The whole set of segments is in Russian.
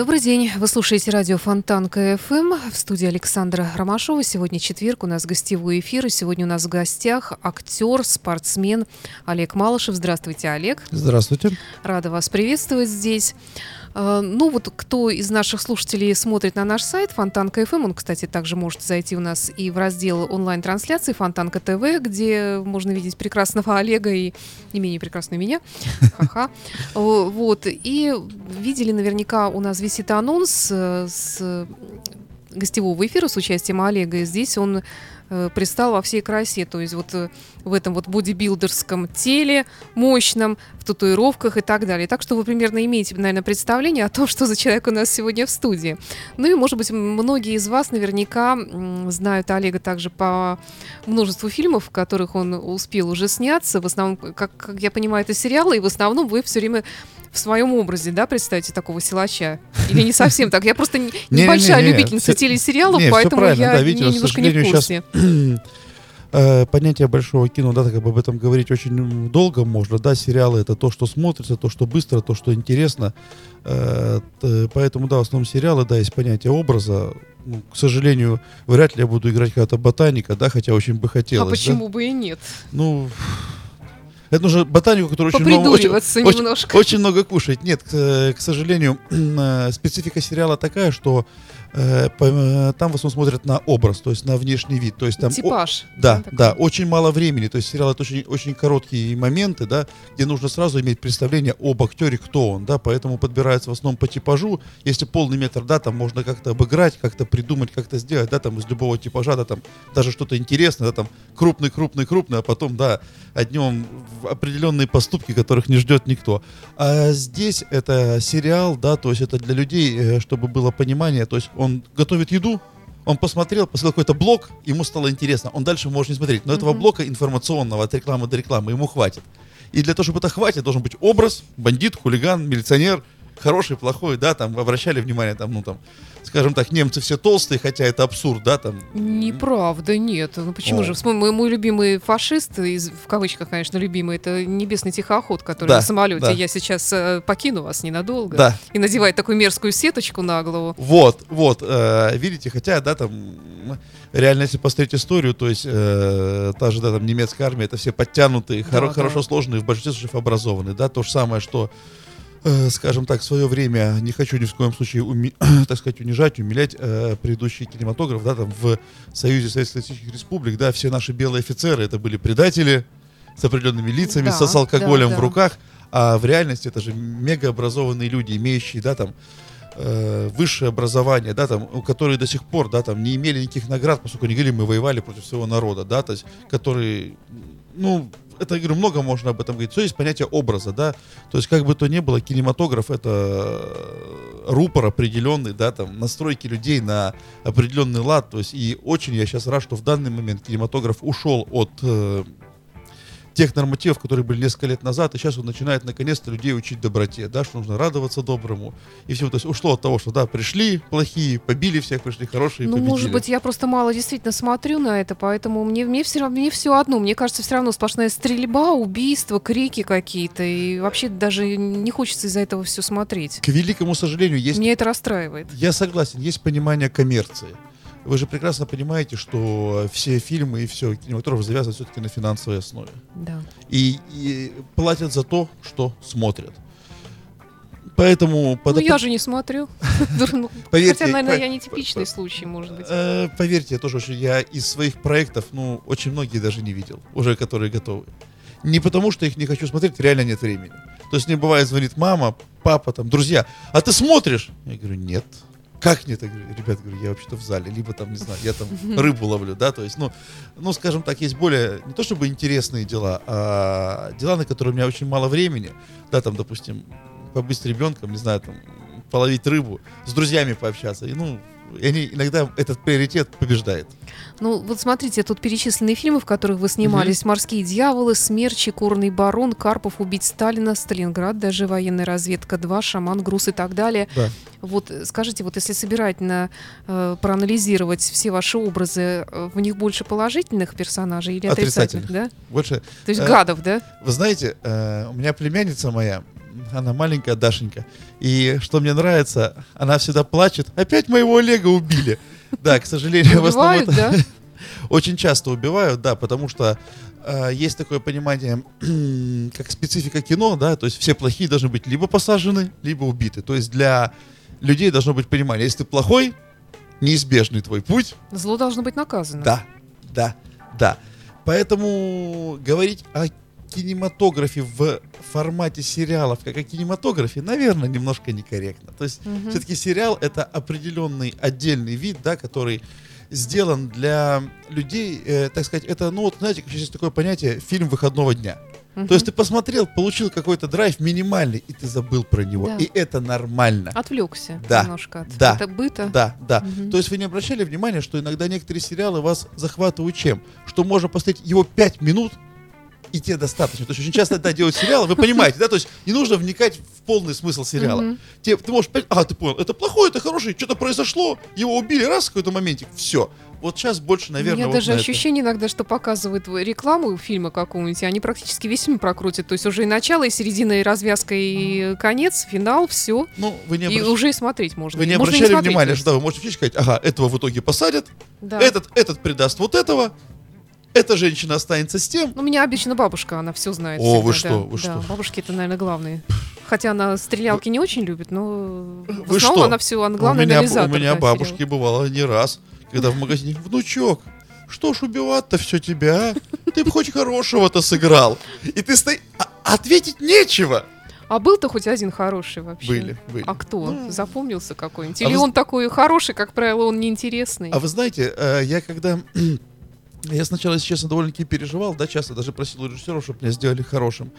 Добрый день. Вы слушаете радио Фонтан КФМ. В студии Александра Ромашова. Сегодня четверг, у нас гостевой эфир. И сегодня у нас в гостях актер, спортсмен Олег Малышев. Здравствуйте, Олег. Здравствуйте. Рада вас приветствовать здесь. А, Ну вот кто из наших слушателей смотрит на наш сайт Фонтанка FM, он, кстати, также может зайти у нас и в раздел онлайн-трансляции Фонтанка ТВ, где можно видеть прекрасного Олега и не менее прекрасную меня. Ха-ха. Вот. И видели наверняка у нас висит анонс э, с гостевого эфира с участием Олега. И здесь он э, предстал во всей красе. То есть вот э, в этом вот бодибилдерском теле мощном, в татуировках и так далее. Так что вы примерно имеете, наверное, представление о том, что за человек у нас сегодня в студии. Ну и, может быть, многие из вас наверняка знают Олега также по множеству фильмов, в которых он успел уже сняться. В основном, как, как я понимаю, это сериалы, и в основном вы все время в своем образе, да, представите такого силача? Или не совсем так? Я просто небольшая не, любительница телесериалов, поэтому я да, немножко не в курсе. Э, Понятие большого кино, да, так как об этом говорить очень долго можно, да, сериалы это то, что смотрится, то, что быстро, то, что интересно. Э, Поэтому, да, в основном сериалы, да, есть понятие образа. Ну, к сожалению, вряд ли я буду играть какого-то ботаника, да, хотя очень бы А хотелось. да. почему бы и нет? Ну, это нужно ботанику, который очень много, очень, очень- очень много кушает. Нет, к, э, к сожалению, э, специфика сериала такая, что там в основном смотрят на образ, то есть на внешний вид. То есть там о- Типаж. да, такой. да, очень мало времени. То есть сериал это очень, очень короткие моменты, да, где нужно сразу иметь представление об актере, кто он, да, поэтому подбирается в основном по типажу. Если полный метр, да, там можно как-то обыграть, как-то придумать, как-то сделать, да, там из любого типажа, да, там даже что-то интересное, да, там крупный, крупный, крупный, а потом, да, одним в определенные поступки, которых не ждет никто. А здесь это сериал, да, то есть это для людей, э, чтобы было понимание, то есть он готовит еду, он посмотрел, посмотрел какой-то блок, ему стало интересно. Он дальше может не смотреть. Но этого блока информационного от рекламы до рекламы ему хватит. И для того, чтобы это хватит, должен быть образ, бандит, хулиган, милиционер, хороший, плохой, да, там обращали внимание, там, ну там, скажем так, немцы все толстые, хотя это абсурд, да, там. Неправда, нет. Ну почему О. же? Мой, мой любимый фашист, из, в кавычках, конечно, любимый, это небесный тихоход, который Да, на самолете. да. Я сейчас э, покину вас ненадолго. Да. И надевает такую мерзкую сеточку на голову. Вот, вот, э, видите, хотя, да, там, реально, если посмотреть историю, то есть, э, та же, да, там, немецкая армия, это все подтянутые, Да, хоро- да. хорошо сложные, в большинстве случаев образованные, да, то же самое, что, скажем так, в свое время, не хочу ни в коем случае, уми- так сказать, унижать, умилять э, предыдущий кинематограф, да, там, в Союзе Советских Республик, да, все наши белые офицеры, это были предатели с определенными лицами, Да, со, с алкоголем да, в да. руках, а в реальности это же мегаобразованные люди, имеющие, да, там, э, высшее образование, да, там, которые до сих пор, да, там, не имели никаких наград, поскольку они говорили, мы воевали против своего народа, да, то есть, которые, ну, это, я говорю, много можно об этом говорить. Все есть понятие образа, да, то есть, как бы то ни было, кинематограф — это э, рупор определенный, да, там, настройки людей на определенный лад, то есть, и очень я сейчас рад, что в данный момент кинематограф ушел от э, тех нормативов, которые были несколько лет назад, и сейчас он начинает наконец-то людей учить доброте, да, что нужно радоваться доброму, и все, то есть ушло от того, что, да, пришли плохие, побили всех, пришли хорошие, Ну, победили. может быть, я просто мало действительно смотрю на это, поэтому мне, мне, все, мне все одно. Мне кажется, все равно сплошная стрельба, убийства, крики какие-то. И вообще даже не хочется из-за этого все смотреть. К великому сожалению, есть Меня это расстраивает. Я согласен, есть понимание коммерции. Вы же прекрасно понимаете, что все фильмы и все кинематограф завязан все-таки на финансовой основе. Да. И, и платят за то, что смотрят. Поэтому Ну, я же не смотрю. Поверьте, Хотя, наверное, я не типичный случай, может быть. Э, поверьте, я тоже очень- я из своих проектов, ну, очень многие даже не видел, уже которые готовы. Не потому, что их не хочу смотреть, реально нет времени. То есть мне бывает звонит мама, папа, там, друзья, а ты смотришь? Я говорю, нет. Как нет? Я говорю, ребят, говорю, я вообще-то в зале, либо там, не знаю, я там рыбу ловлю, да, то есть, ну, ну, скажем так, есть более, не то чтобы интересные дела, а дела, на которые у меня очень мало времени, да, там, допустим, побыть с ребенком, не знаю, там, половить рыбу, с друзьями пообщаться, и, ну, И они иногда этот приоритет побеждает. Ну, вот смотрите, тут перечисленные фильмы, в которых вы снимались. «Морские дьяволы», «Смерчи», «Курный барон», «Карпов», «Убить Сталина», «Сталинград», даже «Военная разведка 2», «Шаман», «Груз» и так далее. Да. Вот э, скажите, вот если собирательно э, проанализировать все ваши образы, э, в них больше положительных персонажей или отрицательных, Отрицательных. да? Больше, То есть Э, гадов, да? вы знаете, э, у меня племянница моя, она маленькая Дашенька, и что мне нравится, она всегда плачет, опять моего Олега убили. Да, к сожалению, в основном? Очень часто убивают, да, потому что э, есть такое понимание, как специфика кино, да, то есть все плохие должны быть либо посажены, либо убиты. То есть для людей должно быть понимание, если ты плохой, неизбежный твой путь, Зло должно быть наказано. да, да, да. Поэтому говорить о кинематографе в формате сериалов, как о кинематографе, наверное, немножко некорректно. То есть Мгм. все-таки сериал это определенный отдельный вид, да, который сделан для людей, э, так сказать, это, ну вот, знаете, сейчас есть такое понятие фильм выходного дня. Мгм. То есть ты посмотрел, получил какой-то драйв минимальный, и ты забыл про него. Да. И это нормально. Отвлекся Да, немножко от да, это быта. Да, да. Мгм. То есть вы не обращали внимания, что иногда некоторые сериалы вас захватывают чем? Что можно посмотреть его 5 минут, и тебе достаточно. То есть очень часто, да, делают сериалы, вы понимаете, да, то есть не нужно вникать в полный смысл сериала. Мгм. Тебе, ты можешь понять, ага, ты понял, это плохой, это хороший, что-то произошло, его убили, раз, в какой-то моментик, все. Вот сейчас больше, наверное, У меня вот даже на это. ощущение иногда, что показывают рекламу фильма какого-нибудь, и они практически весь фильм прокрутят. То есть уже и начало, и середина, и развязка, и конец, финал, все. Ну, вы не, И обращ- уже и смотреть можно. вы не Можно обращали смотреть, внимания, что да, вы можете и сказать, ага, этого в итоге посадят, Да. этот, этот предаст вот этого, эта женщина останется с тем, Ну, у меня обычно бабушка, она все знает. О, всегда, вы да. что, вы Да, что? бабушки это, наверное, главные. Хотя она стрелялки не очень любит, но в Вы основном что? она все, она главный у меня, у меня да, бабушки сериала. бывало не раз, когда в магазине, внучок, что ж убивать-то все тебя, а? Ты бы хоть хорошего-то сыграл. И ты стоишь, а ответить нечего. А был-то хоть один хороший вообще? Были, были. А кто? Ну, Запомнился какой-нибудь? а Или вы- он такой хороший, как правило, он неинтересный? А вы знаете, э, я когда... Я сначала, если честно, довольно-таки переживал, да, часто даже просил у режиссеров, чтобы меня сделали хорошим.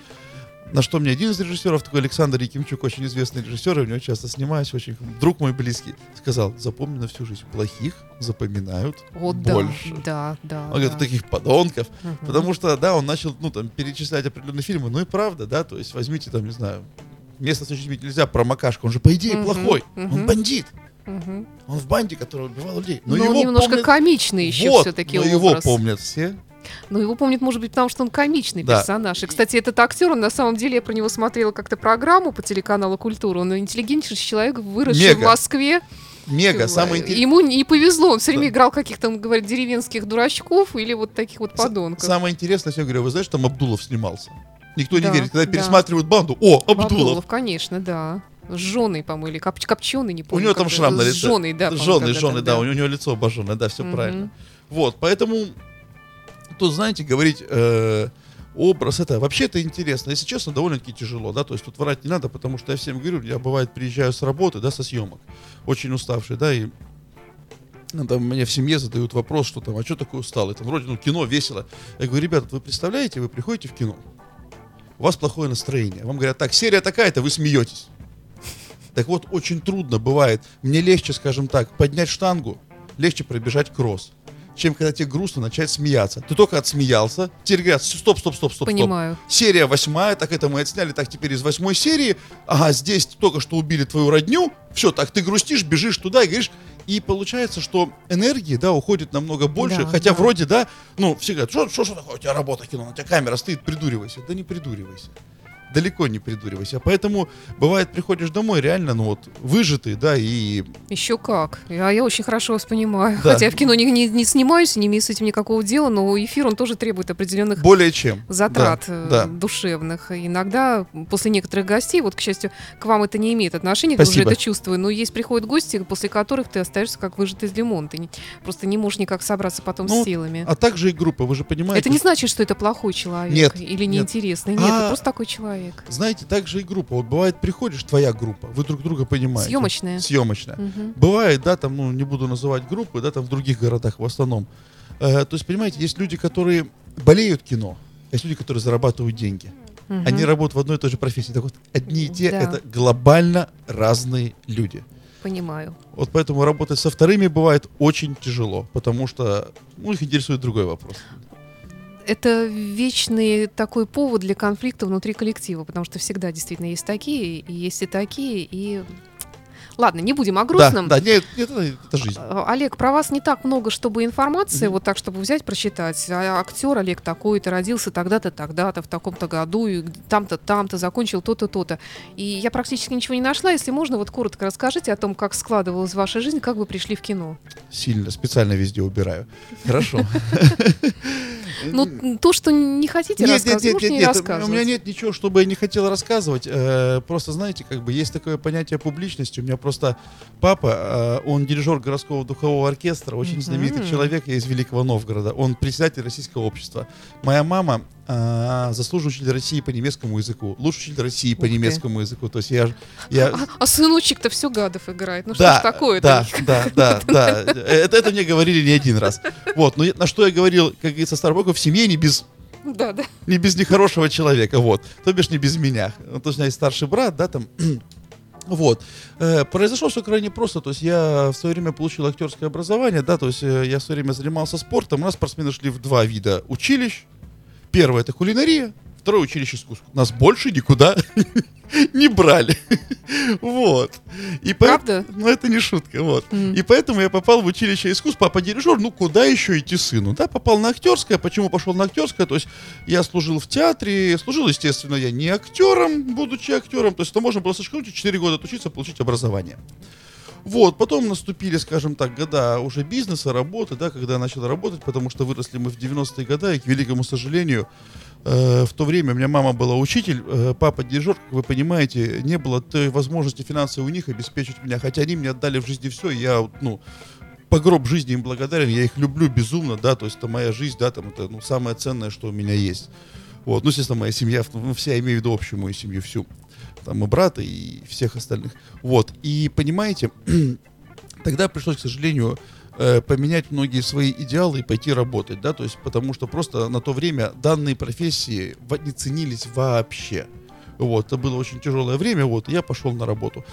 На что мне один из режиссеров, такой Александр Якимчук, очень известный режиссер, я у него часто снимаюсь, очень друг мой близкий, сказал, запомни на всю жизнь, плохих запоминают да, больше. да, да. Он говорит, да. таких подонков. Мгм. Потому что, да, он начал, ну, там, перечислять определенные фильмы. Ну и правда, да, то есть возьмите, там, не знаю, место с очень нельзя про Макашку. Он же, по идее, Мгм, плохой. Он мгм. бандит. Мгм. Он в банде, который убивал людей. Но Но он его немножко помнят... комичный еще вот, все-таки но его образ. помнят все. Но его помнит, может быть, потому что он комичный Да. персонаж. И, кстати, этот актер, он на самом деле, я про него смотрела как-то программу по телеканалу «Культура». Он интеллигентнейший человек, выросший Мега. в Москве. Мега, самый интерес- Ему не повезло, он все время Да. играл каких-то, он говорит, деревенских дурачков или вот таких вот подонков. Самое интересное, я говорю, вы знаете, там Абдулов снимался? Никто Да, не верит. Когда да. пересматривают банду, о, Абдулов. Абдулов, конечно, да. Жженый, по-моему, или коп- копченый, не У помню. него там шрам на лице. Жженый, да. Жженый, жженый, да, у него лицо обожженное, да, все Мгм. правильно. Вот, поэтому тут, знаете, говорить э, образ, это вообще это интересно. Если честно, довольно-таки тяжело, да, то есть тут врать не надо, потому что я всем говорю, я бывает приезжаю с работы, да, со съемок, очень уставший, да, и ну, там мне в семье задают вопрос, что там, а что такое усталый? Там вроде, ну, кино весело. Я говорю, ребята, вы представляете, вы приходите в кино, у вас плохое настроение. Вам говорят, так, серия такая-то, вы смеетесь. Так вот, очень трудно бывает. Мне легче, скажем так, поднять штангу, легче пробежать кросс, чем когда тебе грустно начать смеяться. Ты только отсмеялся, тебе говорят, стоп, стоп, стоп, стоп, Понимаю. стоп. Серия восьмая, так это мы отсняли, так теперь из восьмой серии, ага, здесь только что убили твою родню, все, так ты грустишь, бежишь туда и говоришь, и получается, что энергии, да, уходит намного больше, Да, хотя да. вроде, да, ну, все говорят, что, что, что такое, у тебя работа кино, у тебя камера стоит, придуривайся. Да не придуривайся. Далеко не придуривайся. Поэтому, бывает, приходишь домой, реально, ну вот, выжатый, да, и Еще как. А я очень хорошо вас понимаю. Да. Хотя я в кино не, не, не снимаюсь, не имею с этим никакого дела, но эфир, он тоже требует определенных более чем. затрат Да, э, да. душевных. Иногда после некоторых гостей, вот, к счастью, к вам это не имеет отношения, я уже Спасибо. это чувствую, но есть приходят гости, после которых ты остаешься как выжатый из лимона. Ты не- просто не можешь никак собраться потом Ну, с силами. А также и группа, вы же понимаете. это не значит, что это плохой человек Нет, или нет. неинтересный. Нет, А- это просто такой человек. Знаете, также и группа. Вот бывает, приходишь, твоя группа, вы друг друга понимаете. Съемочная. Съемочная. Мгм. Бывает, да, там, ну, не буду называть группы, да, там в других городах в основном. Э, то есть, понимаете, есть люди, которые болеют кино, есть люди, которые зарабатывают деньги. Мгм. Они работают в одной и той же профессии. Так вот, одни и те Да. это глобально разные люди. Понимаю. Вот поэтому работать со вторыми бывает очень тяжело, потому что ну, их интересует другой вопрос. Это вечный такой повод для конфликта внутри коллектива, потому что всегда действительно есть такие, и есть и такие, и Ладно, не будем о грустном. Да, да нет, нет это, жизнь. А, Олег, про вас не так много, чтобы информации, вот так, чтобы взять, прочитать. А, актер Олег такой-то, родился тогда-то, тогда-то, в таком-то году, и там-то, там-то, закончил то-то, то-то. И я практически ничего не нашла. Если можно, вот коротко расскажите о том, как складывалась ваша жизнь, как вы пришли в кино. Сильно, специально везде убираю. Хорошо. Ну, то, что не хотите Нет, рассказывать, нет, можете нет, не нет, у рассказывать. меня нет ничего, чтобы я не хотел рассказывать. Э, Просто, знаете, как бы есть такое понятие публичности. У меня просто папа, э, он дирижер городского духового оркестра, очень знаменитый человек из Великого Новгорода. Он председатель российского общества. Моя мама э, заслуженный учитель России по немецкому языку, лучший учитель России по Ух ты. немецкому языку. То есть я, я А, а сыночек-то все гадов играет. Ну да, что ж такое-то? Да, да, да, да. Это, это мне говорили не один раз. Вот, но на что я говорил, как говорится, Старбоков, в семье не без Да, да. не без нехорошего человека, вот. То бишь не без меня. Ну, То есть у меня есть старший брат, да, там. Вот. Э, произошло все крайне просто. То есть я в свое время получил актерское образование, да, то есть э, я в свое время занимался спортом. У нас спортсмены шли в два вида училищ. Первое это кулинария, второе училище искусств. Нас больше никуда не брали. Вот. И по- Правда? Ну, это не шутка, вот. М. И поэтому я попал в училище искусств, папа дирижер, ну куда еще идти сыну? Да, попал на актерское. Почему пошел на актерское? То есть я служил в театре, служил, естественно, я не актером, будучи актером. То есть это можно было школы 4 года отучиться, получить образование. Вот, потом наступили, скажем так, года уже бизнеса, работы, да, когда я начал работать, потому что выросли мы в 90-е годы, и, к великому сожалению, э, в то время у меня мама была учитель, э, папа дирижер, как вы понимаете, не было той возможности финансовой у них обеспечить меня, хотя они мне отдали в жизни все, и я, ну, по гроб жизни им благодарен, я их люблю безумно, да, то есть это моя жизнь, да, там, это, ну, самое ценное, что у меня есть. Вот, ну, естественно, моя семья, ну, вся, имею в виду общую мою семью, всю, там, и брата, и всех остальных. Вот, и понимаете, тогда пришлось, к сожалению, э, поменять многие свои идеалы и пойти работать, да, то есть потому что просто на то время данные профессии не ценились вообще. Вот, это было очень тяжелое время, вот, и я пошел на работу.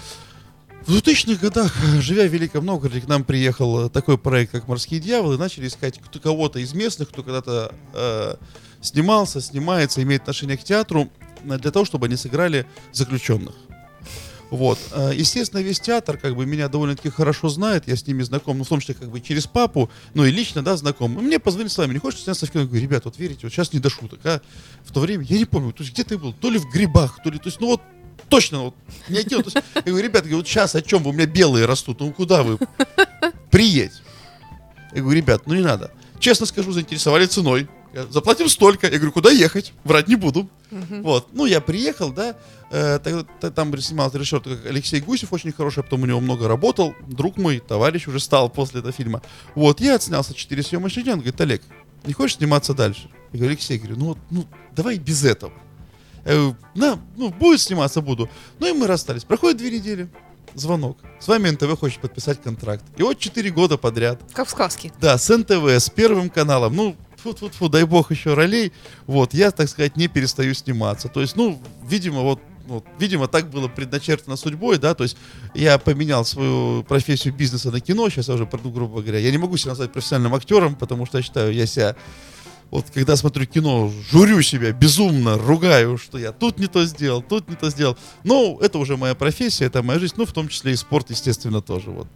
В 2000-х годах, живя в Великом Новгороде, к нам приехал такой проект, как «Морские дьяволы», начали искать кто- кого-то из местных, кто когда-то э, снимался, снимается, имеет отношение к театру, для того, чтобы они сыграли заключенных. Вот. Э, Естественно, весь театр как бы меня довольно-таки хорошо знает, я с ними знаком, ну, в том числе как бы через папу, ну и лично, да, знаком. И мне позвонили с вами, не хочешь сняться в кино? Я говорю, ребят, вот верите, вот сейчас не до шуток, а в то время, я не помню, то есть где ты был, то ли в грибах, то ли, то есть, ну вот точно, вот, не один, то есть, я говорю, ребят, вот сейчас о чем вы, у меня белые растут, ну куда вы? Приедь. Я говорю, ребят, ну не надо. Честно скажу, заинтересовали ценой. Заплатим столько. Я говорю, куда ехать? Врать не буду. Вот. Ну, я приехал, да. э, там снимал режиссер Алексей Гусев, очень хороший, а потом у него много работал. Друг мой, товарищ уже стал после этого фильма. Вот, я отснялся 4 съемочных дня. Он говорит, Олег, не хочешь сниматься дальше? Я говорю, Алексей, говорю, ну, вот, ну давай без этого. Я говорю, на, ну, будет сниматься, буду. Ну, и мы расстались. Проходит две недели. Звонок. С вами НТВ хочет подписать контракт. И вот 4 года подряд Как в сказке. да, с НТВ, с Первым каналом, ну, фу фу дай бог еще ролей, вот, я, так сказать, не перестаю сниматься. То есть, ну, видимо, вот, вот, видимо, так было предначертано судьбой, да, то есть я поменял свою профессию бизнеса на кино, сейчас я уже, ну, грубо говоря, я не могу себя назвать профессиональным актером, потому что я считаю, я себя вот когда смотрю кино, журю себя безумно, ругаю, что я тут не то сделал, тут не то сделал. Но это уже моя профессия, это моя жизнь, ну, в том числе и спорт, естественно, тоже. Вот.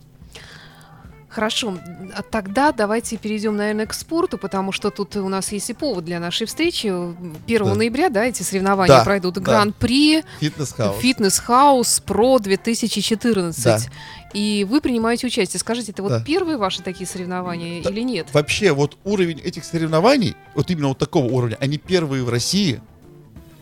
Хорошо, а тогда давайте перейдем, наверное, к спорту, потому что тут у нас есть и повод для нашей встречи. 1 Да. ноября, да, эти соревнования Да, пройдут. да. Гран-при Fitness House. Fitness House Pro 2014. Да. И вы принимаете участие. Скажите, это вот Да. первые ваши такие соревнования Да. или нет? Вообще, вот уровень этих соревнований, вот именно вот такого уровня, они первые в России.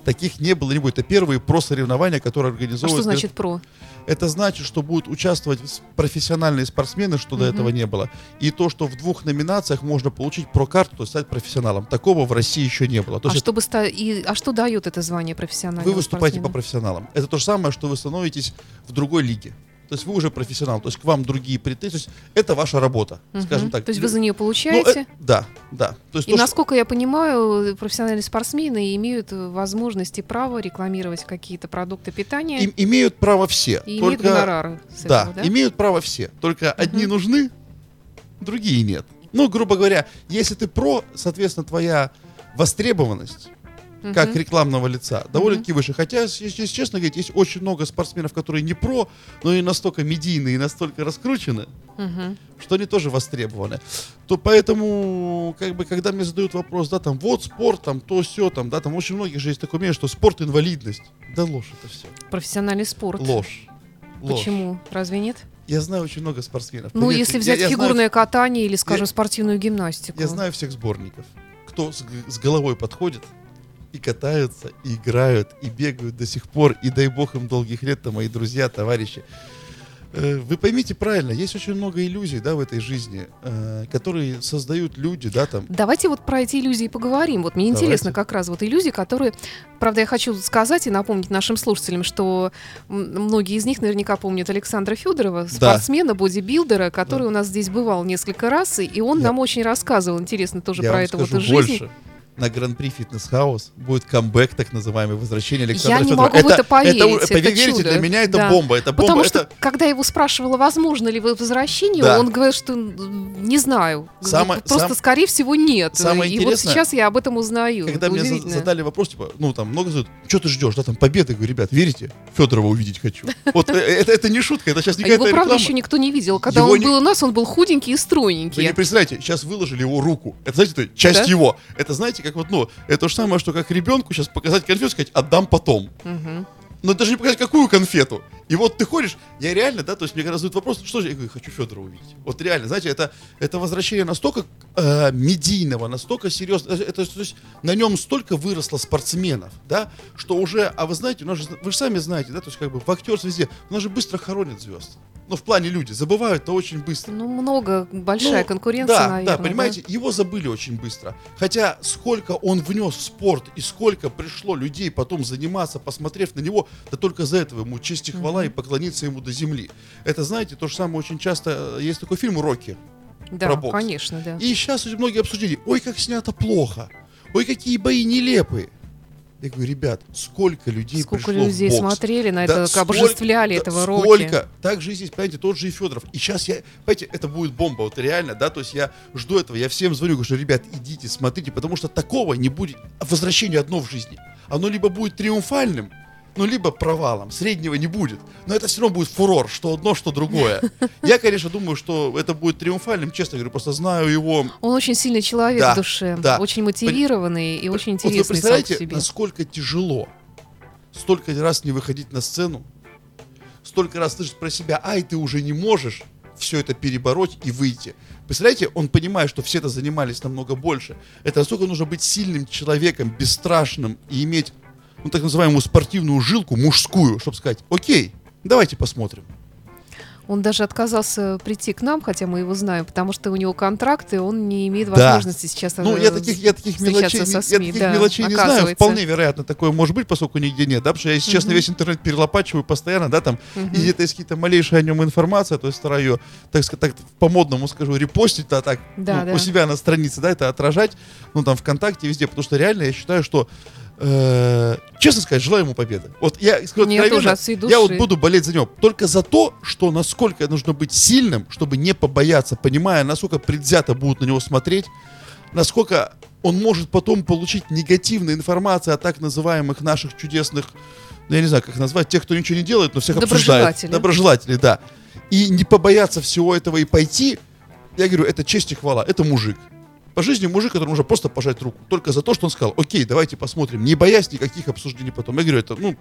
Таких не было, не будет. Это первые про-соревнования, которые А организовывают. что значит про? Это значит, что будут участвовать профессиональные спортсмены, что до Мгм. этого не было. И то, что в двух номинациях можно получить про-карту, то есть стать профессионалом. Такого в России еще не было. То А, есть чтобы ста- и, а что дает это звание профессионального вы выступаете по спортсмена? профессионалам. Это то же самое, что вы становитесь в другой лиге. То есть вы уже профессионал, то есть к вам другие претензии. То есть это ваша работа, Мгм. скажем так. То есть вы за нее Ну, э, получаете? да, да. То есть И то, что- насколько я понимаю, профессиональные спортсмены имеют э, возможность и право рекламировать какие-то продукты питания им- имеют право все. и имеют только, гонорары с да, этого, да? имеют право все. Только одни Мгм. нужны, другие нет. Ну, грубо говоря, если ты про, соответственно, твоя востребованность как Мгм. рекламного лица довольно-таки выше. Хотя, если честно говорить, есть очень много спортсменов, которые не про, но и настолько медийные, и настолько раскручены, Мгм. что они тоже востребованы. То поэтому, как бы, когда мне задают вопрос, да, там, вот спорт, там, то все, там, да, там, очень многих же есть такое мнение, что спорт инвалидность. Да ложь это все. Профессиональный спорт. Ложь. Ложь. Почему? Разве нет? Я знаю очень много спортсменов. Ну, Поверьте, если я- взять я знаю- фигурное катание или, скажем, спортивную гимнастику. Я знаю всех сборников. Кто с, с головой подходит и катаются, и играют, и бегают до сих пор, и дай бог им долгих лет, это мои друзья, товарищи. Э, Вы поймите правильно, есть очень много иллюзий, да, в этой жизни, э, которые создают люди, да, там. Давайте вот про эти иллюзии поговорим. Вот мне Давайте. интересно как раз вот иллюзии, которые... Правда, я хочу сказать и напомнить нашим слушателям, что многие из них наверняка помнят Александра Федорова, спортсмена, бодибилдера, который Да. у нас здесь бывал несколько раз, и- он Я- нам очень рассказывал, интересно тоже я про это вот жизни. больше. На Гран-при Фитнес Хаус будет камбэк, так называемый, возвращение Александра Я не Федорова. могу в это поверить, Это, это поверьте, чудо. для меня это Да. бомба. Это бомба. Потому это... что, когда я его спрашивала, возможно ли возвращение, Да. он говорит, что не знаю. Самое- Просто, сам- скорее всего, нет. Самое и вот сейчас я об этом узнаю. Когда Это мне задали вопрос, типа, ну там много задают, что ты ждешь, да, там победы, говорю, ребят, верите? Федорова увидеть хочу. Вот э, это, это не шутка, это сейчас не А его, правда, еще никто не видел. Когда Его он не- был у нас, он был худенький и Вы стройненький. не представляете, сейчас выложили его руку. Это, знаете, часть Да? его. Это, знаете, как вот, ну, это то же самое, что как ребенку сейчас показать конфету, сказать, отдам потом. Мгм. Но даже не показать, какую конфету. И вот ты ходишь, я реально, да, то есть мне когда задают вопрос, что же, я говорю, хочу Федора увидеть. Вот реально, знаете, это, это возвращение настолько э, медийного, настолько серьезно, это, это, то есть на нем столько выросло спортсменов, да, что уже, а вы знаете, у нас же, вы же сами знаете, да, то есть как бы в актерстве везде, у нас же быстро хоронят звезд. Ну, в плане люди, забывают-то очень быстро. Ну, много, большая Ну, конкуренция, да, наверное. Да, понимаете, его забыли очень быстро. Хотя сколько он внес в спорт и сколько пришло людей потом заниматься, посмотрев на него, да только за этого ему честь и хвала и поклониться ему до земли. Это, знаете, то же самое очень часто, э, есть такой фильм «Рокки». Да, про бокс. конечно, да. И сейчас очень многие обсудили, ой, как снято плохо, ой, какие бои нелепые. Я говорю, ребят, сколько людей Сколько пришло людей в бокс? смотрели на Да это, сколько- обожествляли да этого Рокки. Сколько? Так же и здесь, понимаете, тот же и Федоров. И сейчас я, понимаете, это будет бомба, вот реально, да, то есть я жду этого, я всем звоню, говорю, что, ребят, идите, смотрите, потому что такого не будет, возвращение одно в жизни. Оно либо будет триумфальным, ну, либо провалом, среднего не будет. Но это все равно будет фурор, что одно, что другое. Я, конечно, думаю, что это будет триумфальным, честно говорю, просто знаю его Он очень сильный человек Да, в душе, да. очень мотивированный и очень Вот вы интересный сам по представляете, себе. насколько тяжело столько раз не выходить на сцену, столько раз слышать про себя, ай, ты уже не можешь все это перебороть и выйти. Представляете, он понимает, что все это занимались намного больше. Это настолько нужно быть сильным человеком, бесстрашным и иметь, ну, так называемую спортивную жилку, мужскую, чтобы сказать, окей, давайте посмотрим. Он даже отказался прийти к нам, хотя мы его знаем, потому что у него контракт, и он не имеет Да. возможности сейчас Ну, э, я таких, я таких мелочей, со я СМИ. таких да, мелочей не знаю. Вполне вероятно, такое может быть, поскольку нигде нет, да, потому что я, если честно, Мгм. весь интернет перелопачиваю постоянно, да, там, Мгм. и где-то есть какие-то малейшая о нем информация, то есть стараюсь ее, так сказать, так, по-модному скажу, репостить, да, так, Да, ну, да. у себя на странице, да, это отражать, ну, там, ВКонтакте, везде, потому что реально я считаю, что э, честно сказать, желаю ему победы. Вот я скажу Мне откровенно, я вот буду болеть за него только за то, что насколько нужно быть сильным, чтобы не побояться, понимая, насколько предвзято будут на него смотреть, насколько он может потом получить негативную информацию о так называемых наших чудесных, ну, я не знаю, как назвать, тех, кто ничего не делает, но всех обсуждает. Доброжелатели. Доброжелатели, да. И не побояться всего этого и пойти, я говорю, это честь и хвала, это мужик. По жизни мужик, который можно просто пожать руку. Только за то, что он сказал, окей, давайте посмотрим, не боясь никаких обсуждений потом. Я говорю, это, ну,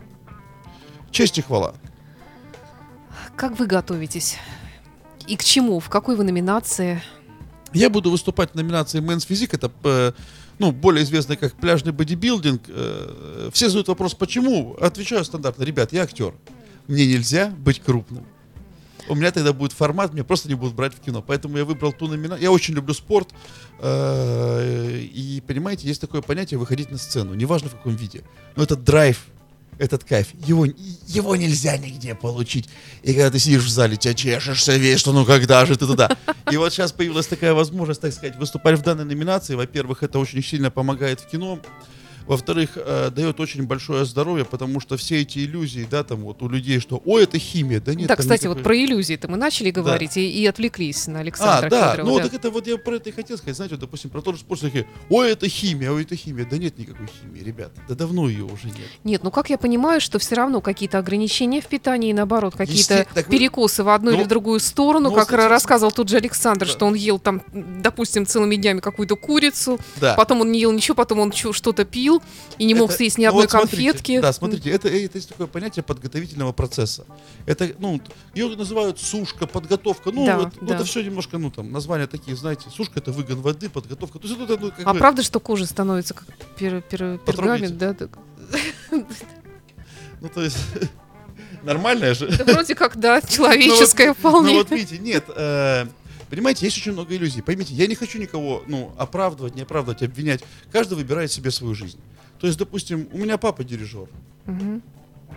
честь и хвала. Как вы готовитесь? И к чему? В какой вы номинации? Я буду выступать в номинации Men's Physique. Это, э, ну, более известный как пляжный бодибилдинг. Э, Все задают вопрос, почему? Отвечаю стандартно. Ребят, я актер. Мне нельзя быть крупным. У меня тогда будет формат, меня просто не будут брать в кино. Поэтому я выбрал ту номинацию. Я очень люблю спорт. э, И, понимаете, есть такое понятие выходить на сцену. Неважно в каком виде. Но это драйв. этот кайф, его, его нельзя нигде получить. И когда ты сидишь в зале, тебя чешешься весь, что ну когда же ты туда. И вот сейчас появилась такая возможность, так сказать, выступать в данной номинации. Во-первых, это очень сильно помогает в кино. Во-вторых, э, дает очень большое здоровье, потому что все эти иллюзии, да, там вот у людей, что, ой, это химия, да нет. Да, кстати, никакой- вот про иллюзии-то мы начали говорить и, и отвлеклись на А, Александра да, Федорова, ну да. так это вот я про это и хотел сказать, знаете, вот, допустим, про тот же спорт, такие, ой, это химия, ой, это химия. Да нет никакой химии, ребята, да давно ее уже нет. Нет, ну как я понимаю, что все равно какие-то ограничения в питании, наоборот, какие-то так вы- перекосы в одну Ну, или в другую сторону, ну, как кстати, рассказывал тот же Александр, да. что он ел там, допустим, целыми днями какую-то курицу, Да. потом он не ел ничего, потом он что-то пил и не мог Это- съесть ни ну одной вот смотрите, конфетки. Да, смотрите, это, это есть такое понятие подготовительного процесса. Это, ну, ее называют сушка, подготовка. Ну, Да, вот, ну, да. это все немножко, ну, там, названия такие, знаете, сушка это выгон воды, подготовка. То есть это, ну, как А бы- правда, что кожа становится как пер- пер- пергамент, да? Так- ну, то есть, нормальная же. Да вроде как, да, Ну, вот- вполне. Ну вот видите, нет, э, понимаете, есть очень много иллюзий. Поймите, я не хочу никого, ну, оправдывать, не оправдывать, обвинять. Каждый выбирает себе свою жизнь. То есть, допустим, у меня папа дирижер. Мгм.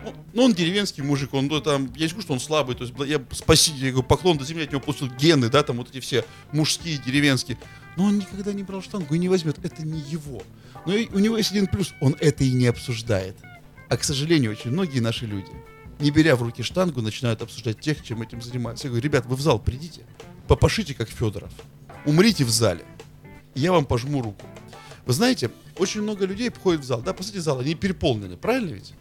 Ну, ну, он деревенский мужик, он ну, там, я не скажу, что он слабый, то есть я спаситель, я говорю, поклон до земли от него пустил гены, да, там вот эти все мужские, деревенские. Но он никогда не брал штангу и не возьмет, это не его. Но и у него есть один плюс, он это и не обсуждает. А, к сожалению, очень многие наши люди, не беря в руки штангу, начинают обсуждать тех, чем этим занимаются. Я говорю, ребят, вы в зал придите, попашите, как Федоров, умрите в зале, я вам пожму руку. Вы знаете, очень много людей приходят в зал, да, посмотрите зал, они переполнены, правильно ведь?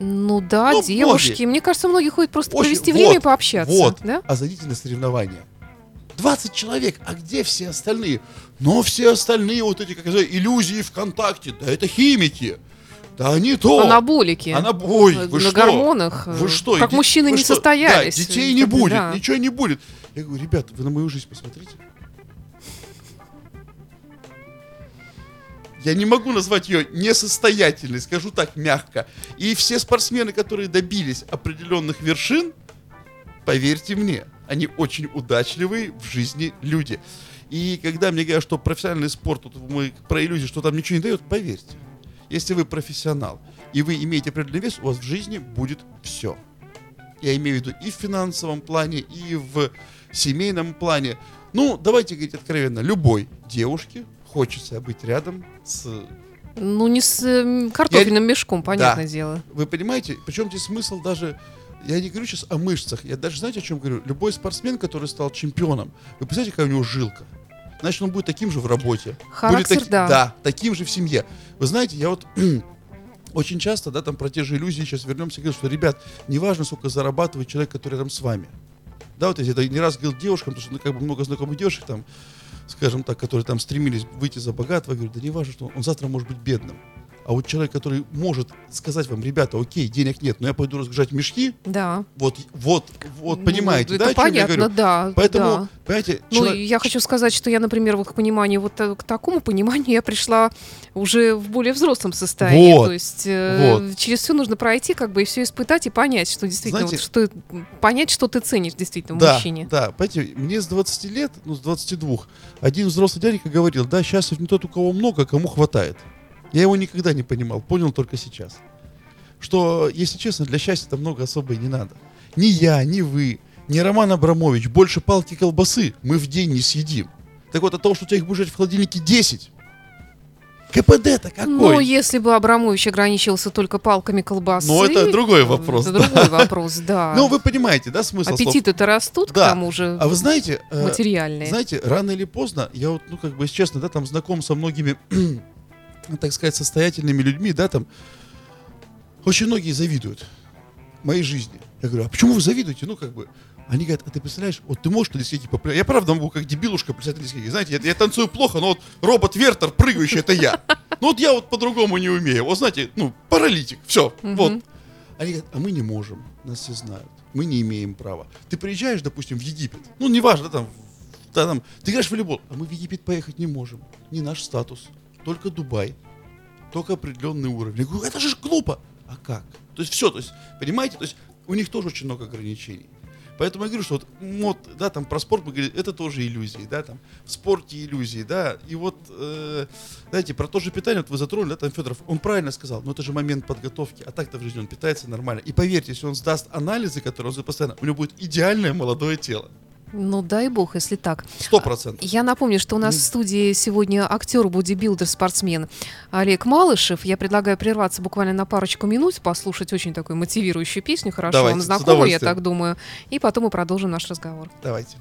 Ну да, Ну, девушки. многие. Мне кажется, многие ходят просто Очень- провести вот, время и пообщаться. Вот, Да? а зайдите на соревнования. 20 человек, а где все остальные? Но все остальные вот эти, как я знаю, иллюзии ВКонтакте, да это химики. Да они то. Анаболики. Она, ой, вы на что? гормонах, Вы э, что? как иди- мужчины вы не что? состоялись. Да, детей Э, не будет, да. ничего не будет. Я говорю, ребята, вы на мою жизнь посмотрите. Я не могу назвать ее несостоятельной, скажу так мягко. И все спортсмены, которые добились определенных вершин, поверьте мне, они очень удачливые в жизни люди. И когда мне говорят, что профессиональный спорт, вот мы про иллюзии, что там ничего не дает, поверьте. Если вы профессионал, и вы имеете определенный вес, у вас в жизни будет все. Я имею в виду и в финансовом плане, и в семейном плане. Ну, давайте говорить откровенно, любой девушке хочется быть рядом с... Ну, не с э, картофельным мешком, понятное дело. Вы понимаете, причем здесь смысл даже... Я не говорю сейчас о мышцах, я даже знаете, о чем говорю? Любой спортсмен, который стал чемпионом, вы представляете, какая у него жилка? Значит, он будет таким же в работе. Характер, будет таки- да. Да, таким же в семье. Вы знаете, я вот очень часто, да, там про те же иллюзии сейчас вернемся, говорю, что, ребят, неважно, сколько зарабатывает человек, который рядом с вами. Да, вот я это не раз говорил девушкам, потому что ну, как бы много знакомых девушек там, скажем так, которые там стремились выйти за богатого, я говорю, да не важно, что он завтра может быть бедным. А вот человек, который может сказать вам, ребята, окей, денег нет, но я пойду разгружать мешки, Да. вот, вот, вот, Ну, понимаете, это да, о чем я понятно, говорю? да. Поэтому, да. понимаете, Ну, я хочу сказать, что я, например, вот к пониманию, вот э, к такому пониманию я пришла уже в более взрослом состоянии. Вот, То есть э, вот. через все нужно пройти, как бы, и все испытать и понять, что действительно, Знаете- вот, что, понять, что ты ценишь действительно в да, мужчине. Да, понимаете, мне с 20 лет, ну, с 22, один взрослый дяденька говорил, да, счастлив не тот, у кого много, а кому хватает. Я его никогда не понимал, понял только сейчас. Что, если честно, для счастья там много особо и не надо. Ни я, ни вы, ни Роман Абрамович, больше палки колбасы мы в день не съедим. Так вот, от того, что у тебя их будет лежать в холодильнике 10, КПД-то какой? Но если бы Абрамович ограничился только палками колбасы... Ну, это другой вопрос, Это да. другой вопрос, да. Ну, вы понимаете, да, смысл? Аппетиты-то растут, Да. к тому же, А вы знаете, э, материальные. Знаете, рано или поздно, я вот, ну, как бы, если честно, да, там знаком со многими, так сказать, состоятельными людьми, да, там, очень многие завидуют моей жизни. Я говорю, а почему вы завидуете? Ну, как бы, они говорят, а ты представляешь, вот ты можешь на дискотеке попрыгать? Я правда могу как дебилушка плясать на дискотеке. Знаете, я, я танцую плохо, но вот робот Вертер прыгающий, это я. Ну, вот я вот по-другому не умею. Вот знаете, ну, паралитик, все, вот. Они говорят, а мы не можем, нас все знают, мы не имеем права. Ты приезжаешь, допустим, в Египет, ну, неважно, да, там, да, там, ты играешь в волейбол, а мы в Египет поехать не можем, не наш статус, только Дубай, только определенный уровень. Я говорю, это же глупо. А как? То есть все, то есть, понимаете, то есть у них тоже очень много ограничений. Поэтому я говорю, что вот мод, да, там про спорт мы говорим, это тоже иллюзии, да, там в спорте иллюзии, да, и вот, э, знаете, про то же питание, вот вы затронули, да, там Федоров, он правильно сказал, но это же момент подготовки, а так-то в жизни он питается нормально. И поверьте, если он сдаст анализы, которые он постоянно, у него будет идеальное молодое тело. Ну, дай бог, если так. Сто процентов. Я напомню, что у нас в студии сегодня актер, бодибилдер, спортсмен Олег Малышев. Я предлагаю прерваться буквально на парочку минут, послушать очень такую мотивирующую песню, хорошо Давайте, вам с знакомую, я так думаю. И потом мы продолжим наш разговор. Давайте.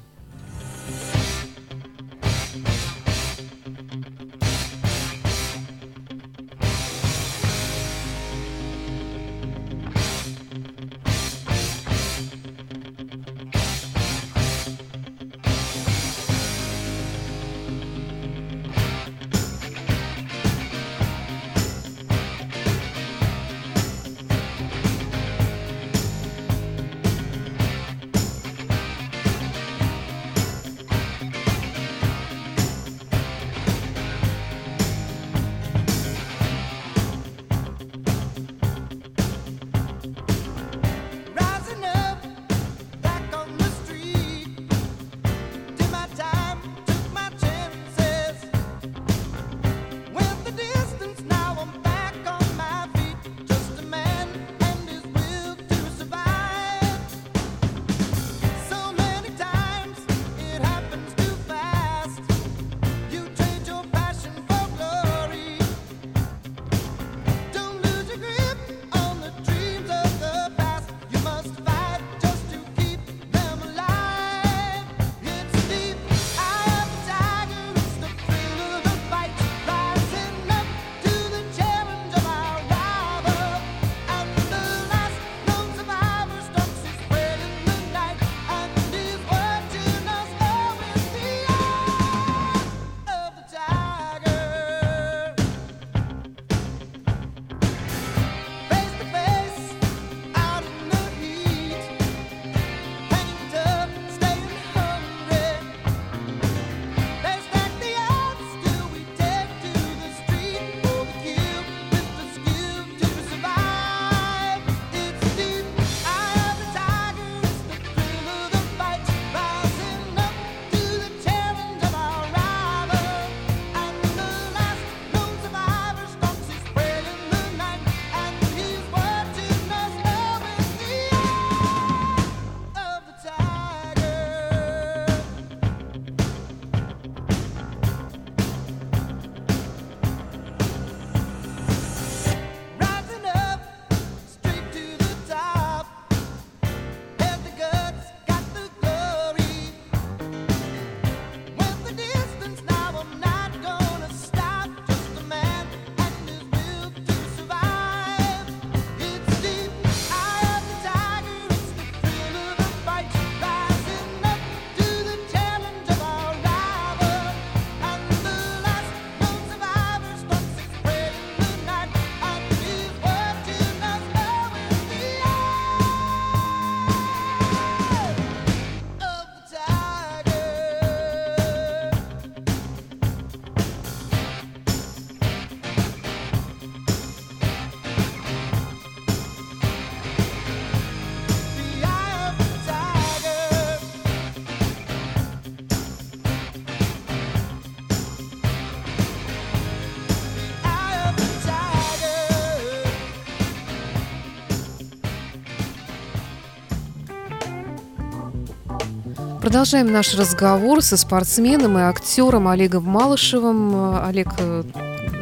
Продолжаем наш разговор со спортсменом и актером Олегом Малышевым. Олег, э,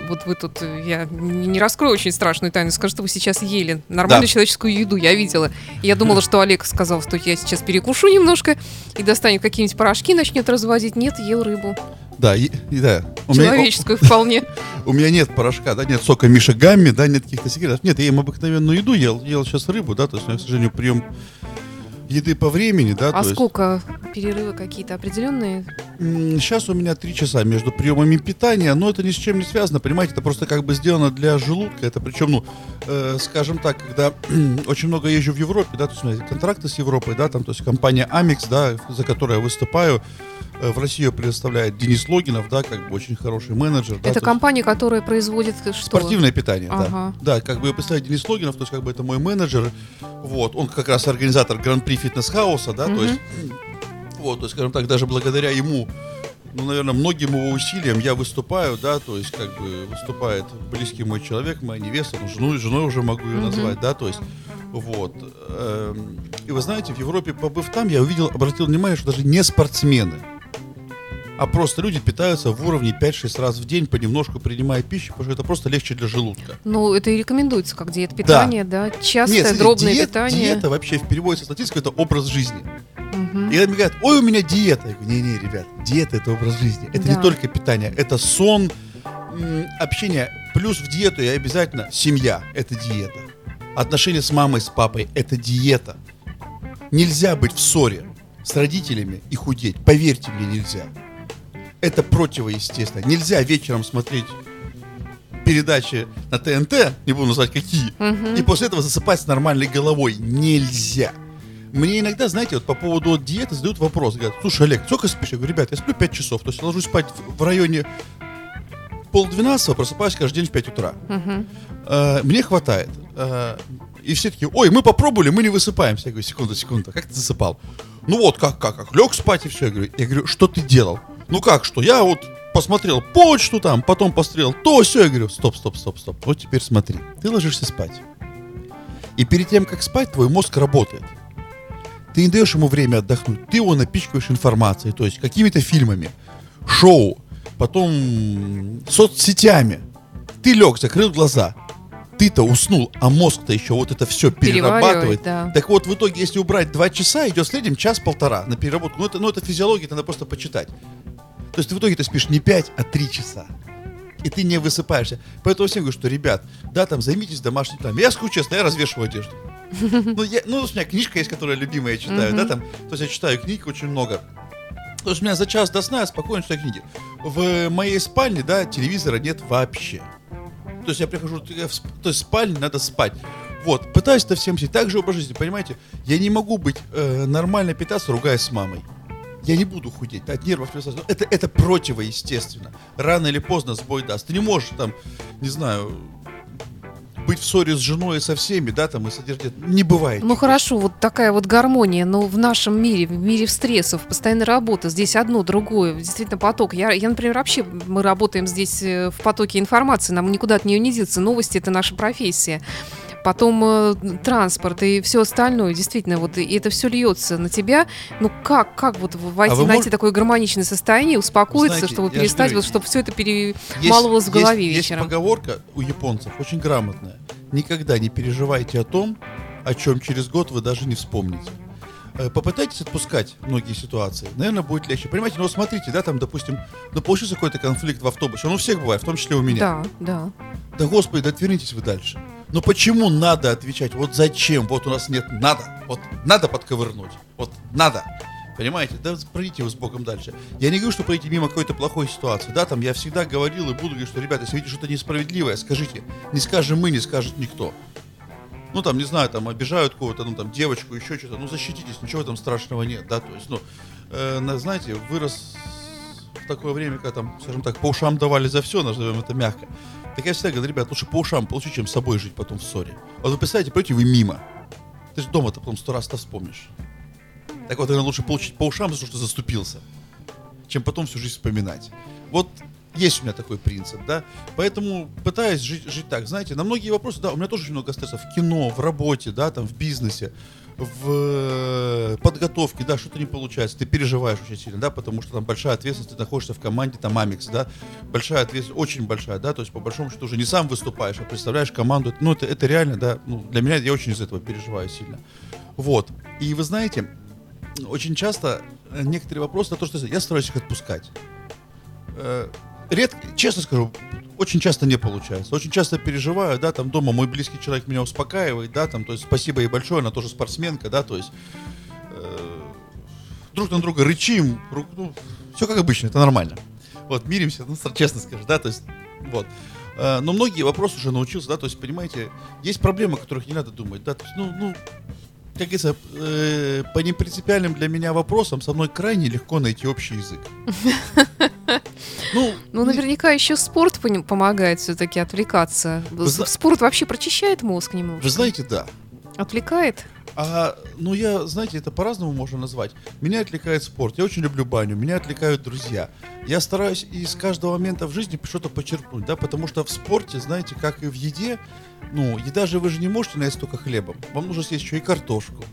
вот вы тут, э, я не раскрою очень страшную тайну, скажу, что вы сейчас ели нормальную Да. человеческую еду, я видела. Я думала, что Олег сказал, что я сейчас перекушу немножко и достанет какие-нибудь порошки, начнет разводить. Нет, ел рыбу. Да, и, и да. У меня, Человеческую вполне. у меня нет порошка, да, нет сока Миша Гамми, да, нет каких-то секретов. Нет, я ем обыкновенную еду, ел, ел сейчас рыбу, да, то есть, у меня, к сожалению, прием еды по времени, да, А то есть- сколько перерывы какие-то определенные? Сейчас у меня три часа между приемами питания, но это ни с чем не связано, понимаете, это просто как бы сделано для желудка, это причем, ну, э, скажем так, когда очень много езжу в Европе, да, то есть у меня контракты с Европой, да, там, то есть компания Amex, да, за которой я выступаю, э, в Россию предоставляет Денис Логинов, да, как бы очень хороший менеджер. да, это то есть- компания, которая производит что? Спортивное питание, Ага. да. Да, как бы представить Денис Логинов, то есть как бы это мой менеджер, вот, он как раз организатор Гран-при Fitness House а, да, то есть, вот, то есть, скажем так, даже благодаря ему, ну, наверное, многим его усилиям я выступаю, да, то есть, как бы, выступает близкий мой человек, моя невеста, ну, жену, женой уже могу ее назвать, да, то есть, вот. эм, И вы знаете, в Европе, побыв там, я увидел, обратил внимание, что даже не спортсмены, а просто люди питаются в уровне 5-6 раз в день, понемножку принимая пищу, потому что это просто легче для желудка. Ну, это и рекомендуется как диета питания, да? Частое, Нет, смотрите, дробное диет- питание. диета вообще в переводе со статистикой это образ жизни. И мне говорят, ой, у меня диета. Я говорю, не-не, ребят, диета это образ жизни. Это Да. не только питание, это сон, общение. Плюс в диету и обязательно семья, это диета. Отношения с мамой, с папой, это диета. Нельзя быть в ссоре с родителями и худеть. Поверьте мне, нельзя. Это противоестественно. Нельзя вечером смотреть передачи на ТНТ, не буду называть какие, и после этого засыпать с нормальной головой. Нельзя. Мне иногда, знаете, вот по поводу вот диеты задают вопрос. Говорят, слушай, Олег, сколько спишь? Я говорю, ребят, я сплю 5 часов. То есть я ложусь спать в, районе полдвенадцатого, просыпаюсь каждый день в 5 утра. Э, мне хватает. Э, и все таки ой, мы попробовали, мы не высыпаемся. Я говорю, секунду, секунду, как ты засыпал? Ну вот, как, как, как, лег спать и все. Я говорю, я говорю, что ты делал? Ну как, что? Я вот посмотрел почту там, потом посмотрел то, все. Я говорю, стоп, стоп, стоп, стоп. Вот теперь смотри, ты ложишься спать. И перед тем, как спать, твой мозг работает. Ты не даешь ему время отдохнуть, ты его напичкаешь информацией, то есть какими-то фильмами, шоу, потом соцсетями. Ты лег, закрыл глаза, ты-то уснул, а мозг-то еще вот это все перерабатывает. да. Так вот, в итоге, если убрать два часа, идет в среднем час-полтора на переработку. Ну это, ну, это физиология, это надо просто почитать. То есть ты в итоге ты спишь не 5, а 3 часа. И ты не высыпаешься. Поэтому всем говорю, что, ребят, да, там, займитесь домашним там. Я скажу честно, я развешиваю одежду. Ну, я, ну, у меня книжка есть, которая любимая, я читаю, да, там. То есть я читаю книг очень много. То есть у меня за час до сна я спокойно читаю книги. В моей спальне, да, телевизора нет вообще. То есть я прихожу, то есть спальне надо спать. Вот, пытаюсь это всем сидеть. Так же образ жизни, понимаете? Я не могу быть э, нормально питаться, ругаясь с мамой. Я не буду худеть от нервов. Это, это противоестественно. Рано или поздно сбой даст. Ты не можешь там, не знаю, быть в ссоре с женой и со всеми, да, там, и содержать. Не бывает. Ну хорошо, вот такая вот гармония, но в нашем мире, в мире стрессов, постоянной работы, здесь одно, другое, действительно поток. Я, я, например, вообще, мы работаем здесь э, в потоке информации, нам никуда от нее не деться, новости — это наша профессия. Потом э, транспорт и все остальное, действительно, вот и это все льется на тебя. Ну как, как вот войти, А найти мож- такое гармоничное состояние, успокоиться, Знаете, чтобы перестать, говорю, вот, чтобы все это перемалывалось в голове есть, вечером. Есть поговорка у японцев, очень грамотная. Никогда не переживайте о том, о чем через год вы даже не вспомните. Э, Попытайтесь отпускать многие ситуации. Наверное, будет легче. Понимаете, ну смотрите, да, там, допустим, ну получился какой-то конфликт в автобусе. Он у всех бывает, в том числе у меня. Да, да. Да господи, да отвернитесь вы дальше. Но почему надо отвечать? Вот зачем? Вот у нас нет надо. Вот надо подковырнуть. Вот надо. Понимаете? Да пройдите вы с Богом дальше. Я не говорю, что пройти мимо какой-то плохой ситуации. Да, там я всегда говорил и буду говорить, что, ребята, если видите что-то несправедливое, скажите. Не скажем мы, не скажет никто. Ну, там, не знаю, там, обижают кого-то, ну, там, девочку, еще что-то. Ну, защититесь, ничего там страшного нет, да, то есть, ну, э, на- знаете, вырос в такое время, когда там, скажем так, по ушам давали за все, назовем это мягко. Так я всегда говорю, ребят, лучше по ушам получить, чем с собой жить потом в ссоре. Вот вы представляете, пройти вы мимо. Ты же дома-то потом сто раз-то вспомнишь. Так вот, наверное, лучше получить по ушам за то, что заступился, чем потом всю жизнь вспоминать. Вот есть у меня такой принцип, да. Поэтому пытаюсь жить, жить так. Знаете, на многие вопросы, да, у меня тоже очень много стресса в кино, в работе, да, там, в бизнесе, в э, подготовке, да, что-то не получается, ты переживаешь очень сильно, да, потому что там большая ответственность, ты находишься в команде, там, Амикс, да, большая ответственность, очень большая, да, то есть, по большому счету, уже не сам выступаешь, а представляешь команду, ну, это, это реально, да, ну, для меня, я очень из этого переживаю сильно. Вот. И вы знаете, очень часто э, некоторые вопросы, на то, что я стараюсь их отпускать. Редко, честно скажу, очень часто не получается. Очень часто переживаю, да, там дома мой близкий человек меня успокаивает, да, там, то есть спасибо ей большое, она тоже спортсменка, да, то есть э, друг на друга рычим, все как обычно, это нормально. Вот, миримся, ну, честно скажешь, да, то есть, вот. Э, Но многие вопросы уже научился, да, то есть, понимаете, есть проблемы, о которых не надо думать, да, то есть, ну, ну, как говорится, э, по непринципиальным для меня вопросам со мной крайне легко найти общий язык. Ну, Ну, наверняка еще спорт помогает все-таки отвлекаться. Спорт вообще прочищает мозг немного. вы знаете, да. Отвлекает? А, ну, я, знаете, это по-разному можно назвать. Меня отвлекает спорт. Я очень люблю баню. Меня отвлекают друзья. Я стараюсь из каждого момента в жизни что-то почерпнуть, да, потому что в спорте, знаете, как и в еде, ну, еда же вы же не можете наесть только хлебом. Вам нужно съесть еще и картошку,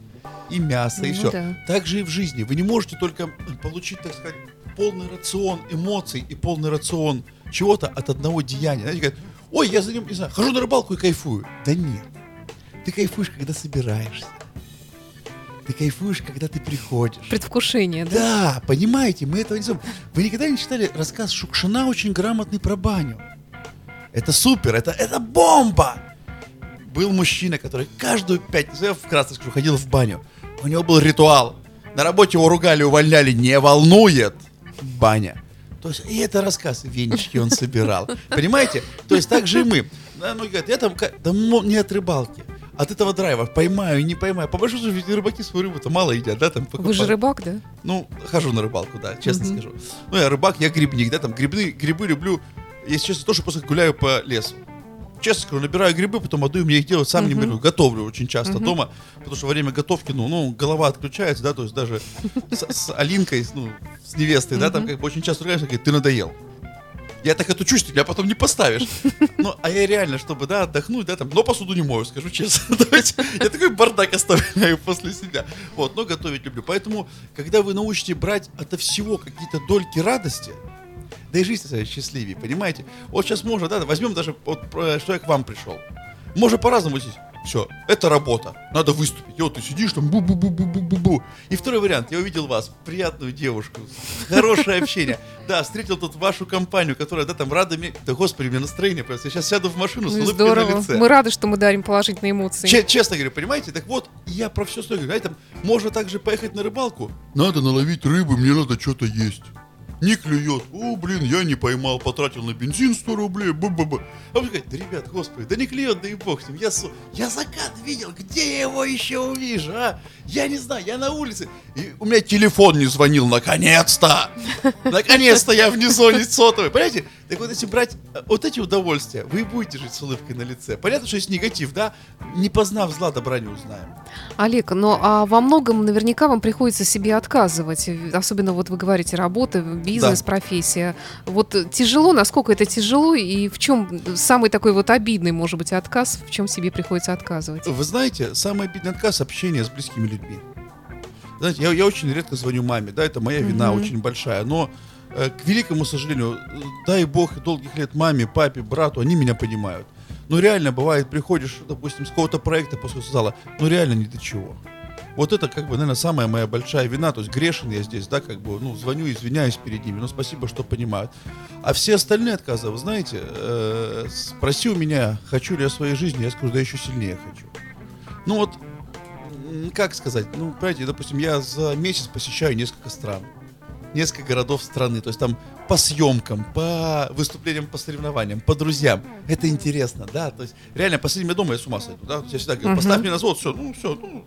и мясо, и Ну все. да. Так же и в жизни. Вы не можете только получить, так сказать, полный рацион эмоций и полный рацион чего-то от одного деяния. Знаете, говорят, ой, я за ним, не знаю, хожу на рыбалку и кайфую. Да нет. Ты кайфуешь, когда собираешься. Ты кайфуешь, когда ты приходишь. Предвкушение, да? Да, понимаете, мы этого не знаем. Вы никогда не читали рассказ Шукшина очень грамотный про баню? Это супер, это, это бомба! Был мужчина, который каждую пятницу, я вкратце скажу, ходил в баню. У него был ритуал. На работе его ругали, увольняли, не волнует баня. То есть, и это рассказ, венички он собирал. Понимаете? То есть, так же и мы. Да, ну, говорят, я там, ка- да не от рыбалки. От этого драйва поймаю, не поймаю. По большому счету, ведь рыбаки свою рыбу-то мало едят, да? Там, Вы же покупают. рыбак, да? Ну, хожу на рыбалку, да, честно скажу. Ну, я рыбак, я грибник, да, там грибы, грибы люблю, если честно, тоже просто гуляю по лесу. Честно скажу, набираю грибы, потом отдаю, мне их делать сам не беру. Готовлю очень часто дома, потому что во время готовки, ну, ну, голова отключается, да, то есть даже с, с Алинкой, ну, с невестой, да, там как бы очень часто ругаешься, говорит, ты надоел. Я так это чувствую, тебя потом не поставишь. Ну, а я реально, чтобы, да, отдохнуть, да, там, но посуду не мою, скажу честно. Я такой бардак оставляю после себя. Вот, но готовить люблю. Поэтому, когда вы научите брать ото всего какие-то дольки радости, да и жизнь станет счастливее, понимаете? Вот сейчас можно, да, возьмем даже, вот, что я к вам пришел. Можно по-разному здесь. Все, это работа. Надо выступить. И вот ты сидишь там, бу-бу-бу-бу-бу-бу. И второй вариант. Я увидел вас, приятную девушку, хорошее общение. Да, встретил тут вашу компанию, которая, да, там рада мне. Да, господи, меня настроение просто. Я сейчас сяду в машину с Ну улыбкой на лице. Мы рады, что мы дарим положительные эмоции. Че- честно говорю, понимаете? Так вот, я про все стою. Знаете, там можно также поехать на рыбалку. Надо наловить рыбы, мне надо что-то есть. Не клюет. О, блин, я не поймал, потратил на бензин 100 рублей. Бу-бу-бу. А вы говорите, да, ребят, господи, да не клюет, да и бог с ним. Я, я закат видел, где я его еще увижу, а? Я не знаю, я на улице. И у меня телефон не звонил, наконец-то. Наконец-то я вне зоне сотовой. Понимаете? Так вот, если брать э, вот эти удовольствия, вы будете жить с улыбкой на лице. Понятно, что есть негатив, да? Не познав зла, добра не узнаем. Олег, но а во многом наверняка вам приходится себе отказывать. Особенно вот вы говорите, работа, Да. профессия. Вот тяжело, насколько это тяжело и в чем самый такой вот обидный, может быть, отказ, в чем себе приходится отказывать? Вы знаете, самый обидный отказ – общение с близкими людьми. Знаете, я, я очень редко звоню маме, да, это моя вина Мгм. очень большая, но э, к великому сожалению, дай бог долгих лет маме, папе, брату, они меня понимают. Но реально бывает, приходишь, допустим, с какого-то проекта после сказала, ну реально ни до чего. Вот это, как бы, наверное, самая моя большая вина. То есть грешен я здесь, да, как бы, ну, звоню, извиняюсь перед ними, но спасибо, что понимают. А все остальные отказы, вы знаете, э, спроси у меня, хочу ли я своей жизни, я скажу, да еще сильнее хочу. Ну вот, как сказать, ну, понимаете, допустим, я за месяц посещаю несколько стран, несколько городов страны, то есть там по съемкам, по выступлениям, по соревнованиям, по друзьям. Это интересно, да, то есть реально, последним дома я с ума сойду, да, То есть я всегда говорю, поставь мне на завод, все, ну, все, ну,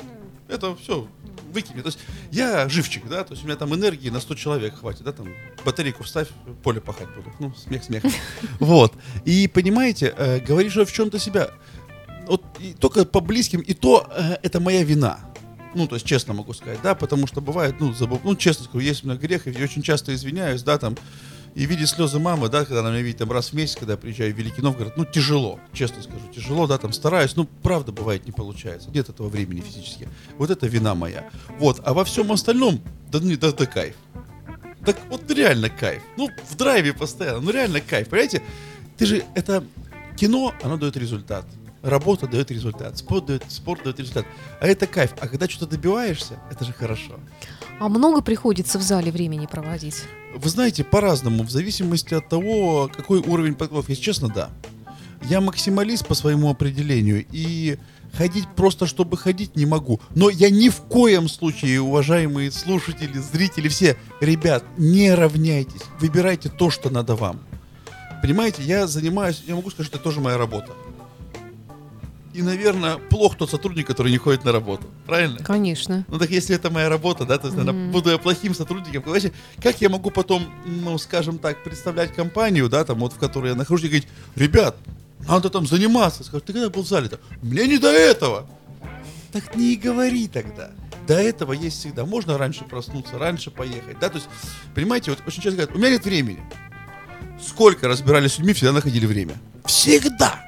это все, выкини. То есть я живчик, да, то есть у меня там энергии на 100 человек хватит, да, там батарейку вставь, поле пахать буду. Ну, смех, смех. Вот. И понимаете, э, говоришь в чем-то себя. Вот и только по близким, и то э, это моя вина. Ну, то есть, честно могу сказать, да, потому что бывает, ну, забыл, ну, честно скажу, есть у меня грех, и я очень часто извиняюсь, да, там, и видя слезы мамы, да, когда она меня видит там раз в месяц, когда я приезжаю в Великий Новгород, ну, тяжело, честно скажу, тяжело, да, там, стараюсь, ну, правда, бывает, не получается, нет этого времени физически. Вот это вина моя. Вот, а во всем остальном, да, да, да кайф. Так вот реально кайф. Ну, в драйве постоянно, ну реально кайф, понимаете? Ты же, это кино, оно дает результат. Работа дает результат, спорт дает, спорт дает результат. А это кайф. А когда что-то добиваешься, это же хорошо. А много приходится в зале времени проводить? Вы знаете, по-разному, в зависимости от того, какой уровень подготовки. Если честно, да. Я максималист по своему определению и Ходить просто, чтобы ходить, не могу. Но я ни в коем случае, уважаемые слушатели, зрители, все, ребят, не равняйтесь. Выбирайте то, что надо вам. Понимаете, я занимаюсь, я могу сказать, что это тоже моя работа. И, наверное, плох тот сотрудник, который не ходит на работу. Правильно? Конечно. Ну так если это моя работа, да, то есть, наверное, Мгм. буду я плохим сотрудником. Вообще, как я могу потом, ну, скажем так, представлять компанию, да, там, вот в которой я нахожусь, и говорить, ребят, надо там заниматься. Скажут, ты когда был зале-то? Мне не до этого. Так не и говори тогда. До этого есть всегда. Можно раньше проснуться, раньше поехать, да, то есть, понимаете, вот очень часто говорят, у меня нет времени. Сколько разбирались с людьми, всегда находили время. Всегда.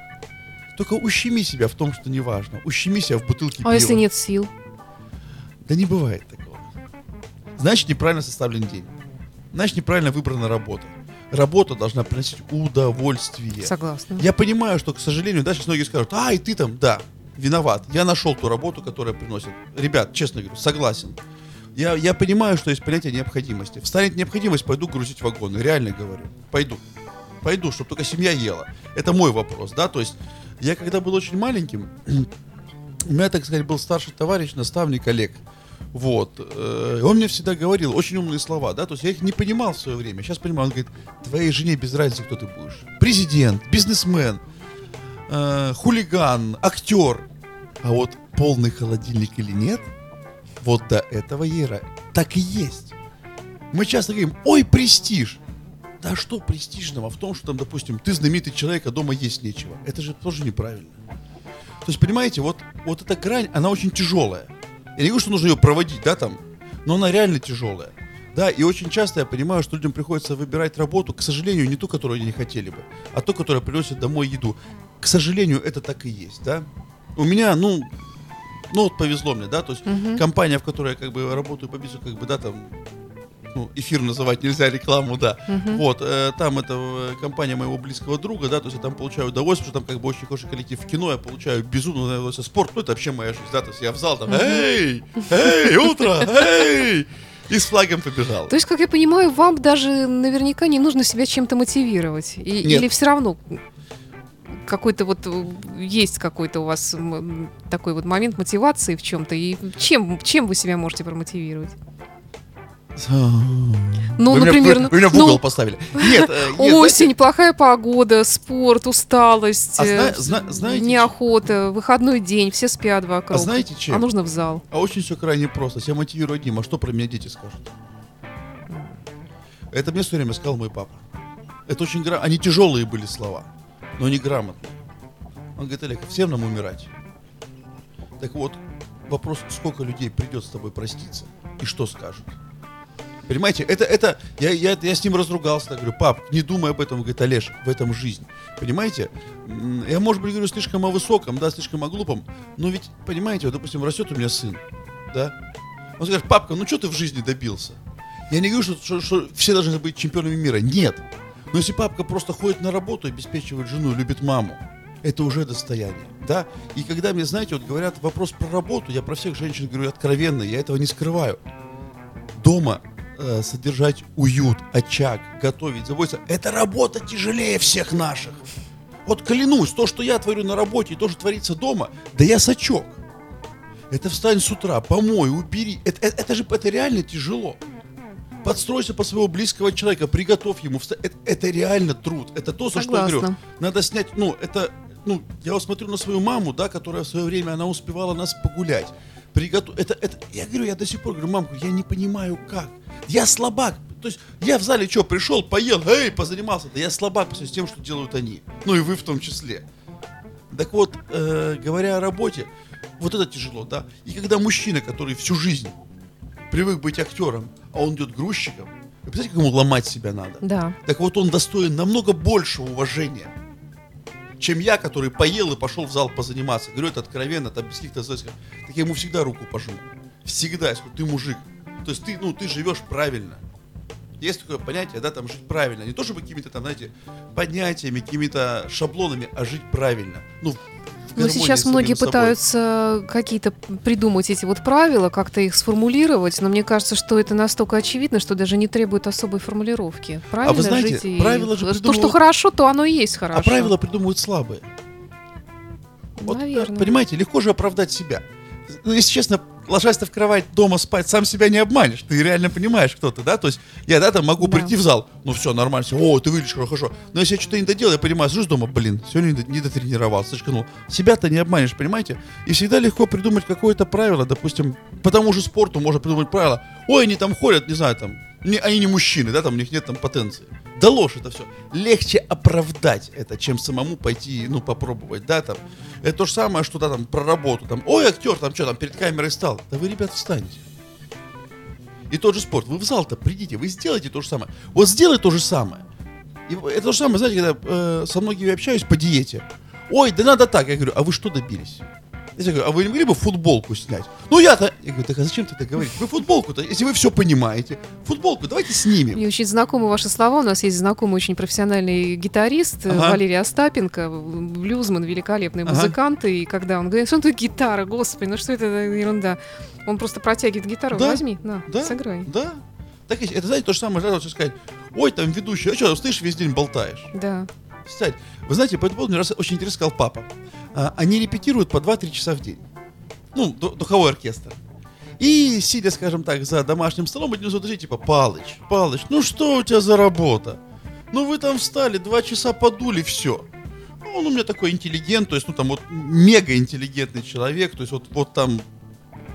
Только ущеми себя в том, что не важно. Ущеми себя в бутылке А пива. если нет сил? Да не бывает такого. Значит, неправильно составлен день. Значит, неправильно выбрана работа. Работа должна приносить удовольствие. Согласна. Я понимаю, что, к сожалению, да, сейчас многие скажут, а, и ты там, да, виноват. Я нашел ту работу, которая приносит. Ребят, честно говорю, согласен. Я, я понимаю, что есть понятие необходимости. Встанет необходимость, пойду грузить вагоны. Реально говорю. Пойду. Пойду, чтобы только семья ела. Это мой вопрос, да, то есть я когда был очень маленьким, у меня, так сказать, был старший товарищ, наставник Олег. Вот. э, Он мне всегда говорил очень умные слова, да, то есть я их не понимал в свое время. Сейчас понимаю, он говорит, твоей жене без разницы, кто ты будешь. Президент, бизнесмен, э, хулиган, актер. А вот полный холодильник или нет, вот до этого ера так и есть. Мы часто говорим, ой, престиж. Да что престижного в том, что там, допустим, ты знаменитый человек, а дома есть нечего. Это же тоже неправильно. То есть, понимаете, вот, вот эта грань, она очень тяжелая. Я не говорю, что нужно ее проводить, да, там, но она реально тяжелая. Да, и очень часто я понимаю, что людям приходится выбирать работу, к сожалению, не ту, которую они не хотели бы, а ту, которая приносит домой еду. К сожалению, это так и есть, да. У меня, ну, ну вот повезло мне, да, то есть компания, в которой я как бы работаю по бизнесу, как бы, да, там, ну, эфир называть нельзя, рекламу, да. Вот, э, там это э, компания моего близкого друга, да, то есть я там получаю удовольствие, потому что там как бы очень хороший коллектив в кино, я получаю безумно удовольствие. Спорт, ну это вообще моя жизнь, да, то есть я в зал там, эй, эй, утро, эй, и с флагом побежал. То есть, как я понимаю, вам даже наверняка не нужно себя чем-то мотивировать. И- Нет. или все равно какой-то вот э, есть какой-то у вас такой вот момент мотивации в чем-то. И чем, чем вы себя можете промотивировать? Ну, вы, например, меня, вы, вы меня в ну, угол поставили. Нет, э, нет, Осень, знаете, плохая погода, спорт, усталость, А э, зна- зна- знаете, неохота, выходной день, все спят вокруг. А знаете чем? А нужно в зал. А очень все крайне просто. Себя мотивирую одним. А что про меня дети скажут? Это мне все время сказал мой папа. Это очень гра... Они тяжелые были слова, но они грамотные. Он говорит, Олег, всем нам умирать. Так вот, вопрос, сколько людей придет с тобой проститься и что скажут. Понимаете, это, это, я, я, я с ним разругался, так говорю, пап, не думай об этом, говорит, Олеж, в этом жизнь. Понимаете, я, может быть, говорю слишком о высоком, да, слишком о глупом, но ведь, понимаете, вот, допустим, растет у меня сын, да, он скажет, папка, ну что ты в жизни добился? Я не говорю, что, что- что все должны быть чемпионами мира, нет. Но если папка просто ходит на работу, обеспечивает жену, любит маму, это уже достояние, да? И когда мне, знаете, вот говорят вопрос про работу, я про всех женщин говорю откровенно, я этого не скрываю. Дома э, содержать уют, очаг, готовить, заботиться, это работа тяжелее всех наших. Вот клянусь, то, что я творю на работе, и то, что творится дома, да я сачок. Это встань с утра, помой, убери. Это, это, это же это реально тяжело. Подстройся по своего близкого человека, приготовь ему. вста- Это, это реально труд. Это то, за что я говорю. Согласна. Надо снять, ну, это, ну, я вот смотрю на свою маму, да, которая в свое время, она успевала нас погулять. Приготов... Это, это, я говорю, я до сих пор говорю, мамку, я не понимаю, как. Я слабак. То есть я в зале что, пришел, поел, эй, позанимался. Да я слабак по с тем, что делают они. Ну и вы в том числе. Так вот, э, говоря о работе, вот это тяжело, да. И когда мужчина, который всю жизнь привык быть актером, а он идет грузчиком, вы представляете, как ему ломать себя надо? Да. Так вот он достоин намного большего уважения, чем я, который поел и пошел в зал позаниматься. Говорю это откровенно, там без каких-то зазывов. Так я ему всегда руку пожму. Всегда, скажу, ты мужик. То есть ты, ну, ты живешь правильно. Есть такое понятие, да, там жить правильно. Не то чтобы какими-то там, знаете, понятиями, какими-то шаблонами, а жить правильно. Ну, Но сейчас многие пытаются какие-то придумать эти вот правила, как-то их сформулировать, но мне кажется, что это настолько очевидно, что даже не требует особой формулировки. Правильно знаете, жить и- правила же То, что придумывают- хорошо, то оно и есть хорошо. А правила придумывают слабые. Вот, Наверно. да, понимаете, легко же оправдать себя. Ну, если честно, ложась ты в кровать дома спать, сам себя не обманешь. Ты реально понимаешь, кто ты, да? То есть я, да, там могу Да. прийти в зал, ну все, нормально, всё, о, ты выглядишь хорошо. Но если я что-то не доделал, я понимаю, слушай, дома, блин, сегодня не, до- не дотренировался, ну Себя-то не обманешь, понимаете? И всегда легко придумать какое-то правило, допустим, по тому же спорту можно придумать правило. Ой, они там ходят, не знаю, там, не- они не мужчины, да, там у них нет там потенции. Да ложь это все. Легче оправдать это, чем самому пойти, ну, попробовать, да, там. Это то же самое, что, да, там, про работу, там, ой, актер, там, что, там, перед камерой стал. Да вы, ребят, встаньте. И тот же спорт. Вы в зал-то придите, вы сделайте то же самое. Вот сделай то же самое. И это то же самое, знаете, когда э, со многими общаюсь по диете. Ой, да надо так. Я говорю, а вы что добились? Я говорю, а вы не могли бы футболку снять? Ну я-то... Я говорю, так а зачем ты так говоришь? Вы футболку-то, если вы все понимаете, футболку давайте снимем. Мне очень знакомы ваши слова. У нас есть знакомый очень профессиональный гитарист Ага. Валерий Остапенко, блюзман, великолепный Ага. музыкант. И когда он говорит, что это гитара, господи, ну что это ерунда? Он просто протягивает гитару, Да. возьми, на, Да, сыграй. да. Так это, знаете, то же самое, вот сказать, ой, там ведущий, а что, слышишь, весь день болтаешь. Да. Кстати, вы знаете, по этому поводу мне раз очень интересно сказал папа. А, они репетируют по 2-3 часа в день. Ну, ду- духовой оркестр. И, сидя, скажем так, за домашним столом, один из типа, Палыч, Палыч, ну что у тебя за работа? Ну вы там встали, два часа подули, все. Он у меня такой интеллигент, то есть, ну там вот мега интеллигентный человек, то есть вот, вот там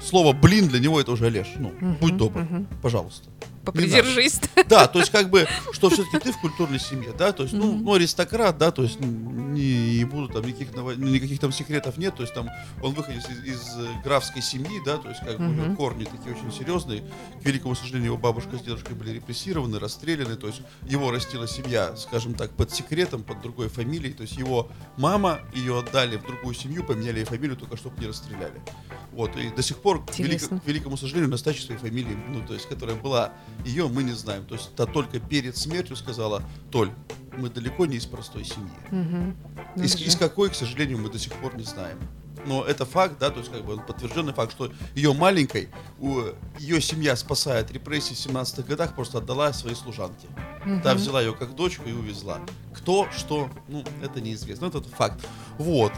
слово блин для него это уже Олеж. Ну, будь добр, мгм. пожалуйста. Попридержись. Да, то есть как бы, что все-таки ты в культурной семье, да, то есть, ну, ну, аристократ, да, то есть не, не буду там никаких, никаких там секретов нет, то есть там он выходит из, из, графской семьи, да, то есть как бы у него корни такие очень серьезные. К великому сожалению, его бабушка с дедушкой были репрессированы, расстреляны, то есть его растила семья, скажем так, под секретом, под другой фамилией, то есть его мама, ее отдали в другую семью, поменяли ей фамилию только чтобы не расстреляли. Вот, и до сих пор, к, Интересно. к великому сожалению, настоящей своей фамилии, ну, то есть, которая была ее, мы не знаем. То есть, та только перед смертью сказала, Толь, мы далеко не из простой семьи. Надо Из, же. из какой, к сожалению, мы до сих пор не знаем. Но это факт, да, то есть как бы подтвержденный факт, что ее маленькой, ее семья, спасая от репрессий в 17-х годах, просто отдала своей служанке. Та взяла ее как дочку и увезла. Кто, что, ну, это неизвестно. Это факт. Вот.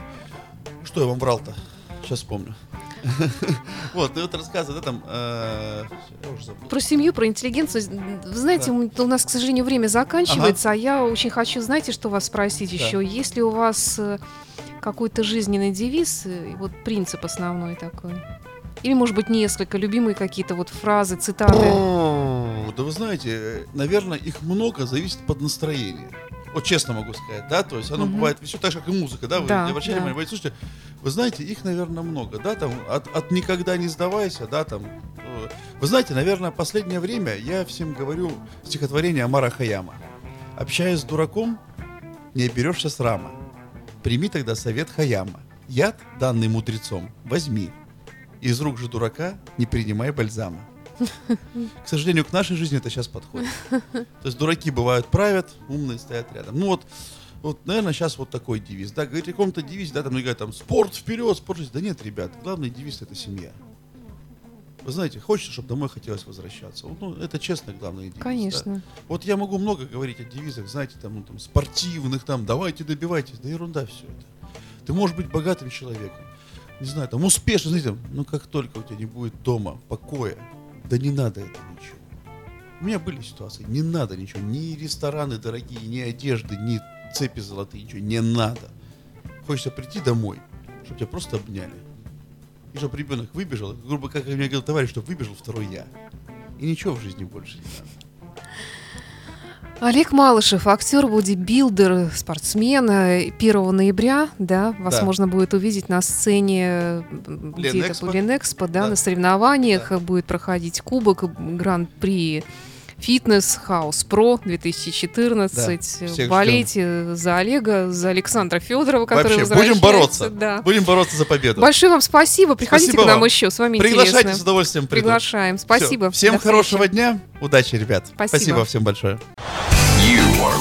Что я вам врал-то? Сейчас вспомню. Вот, ну вот рассказывай, да, там, э. Про семью, про интеллигенцию. Вы знаете, у нас, к сожалению, время заканчивается, а я очень хочу, знаете, что вас спросить еще? Есть ли у вас э, какой-то жизненный девиз, э, вот принцип основной такой? Или, может быть, несколько, любимые какие-то вот фразы, цитаты? О, Да вы знаете, наверное, их много, зависит под настроение. Вот честно могу сказать, да, то есть оно Мгм. бывает все так же, как и музыка, да, вы Да, обращали да. внимания, слушайте, вы знаете, их, наверное, много, да, там, от, от никогда не сдавайся, да, там, э, вы знаете, наверное, последнее время я всем говорю стихотворение Амара Хаяма. Общаясь с дураком, не оберешься с рама. Прими тогда совет Хаяма. Яд, данный мудрецом, возьми. Из рук же дурака не принимай бальзама. К сожалению, к нашей жизни это сейчас подходит. То есть дураки бывают правят, умные стоят рядом. Ну вот, вот, наверное, сейчас вот такой девиз. Да, говорить о каком-то девизе, да, там говорят, там, спорт вперед, спорт жизнь. Да нет, ребят, главный девиз это семья. Вы знаете, хочется, чтобы домой хотелось возвращаться. Ну, это честно главный девиз. да. Конечно. Вот я могу много говорить о девизах, знаете, там, ну, там, спортивных, там, давайте добивайтесь. Да ерунда все это. Ты можешь быть богатым человеком, не знаю, там, успешным, знаете, там, но как только у тебя не будет дома, покоя, да не надо это ничего. У меня были ситуации, не надо ничего, ни рестораны дорогие, ни одежды, ни цепи золотые, ничего, не надо. Хочется прийти домой, чтобы тебя просто обняли. И чтобы ребенок выбежал, грубо как мне говорил товарищ, чтобы выбежал второй я. И ничего в жизни больше не надо. Олег Малышев, актер, бодибилдер, спортсмен. э, 1 ноября, да, вас Да. можно будет увидеть на сцене Ленэкспо. Ленэкспо, да, Да. на соревнованиях будет проходить кубок Гран-при Фитнес Хаус Про 2014. Да, Болейте за Олега, за Александра Федорова, который Вообще, будем бороться. Да. Будем бороться за победу. Большое вам спасибо. Приходите Спасибо к нам вам. еще. С вами Приглашайте, интересно. с удовольствием приду. Приглашаем. Спасибо. Всё. Всем До встречи. хорошего дня. Удачи, ребят. Спасибо. всем большое.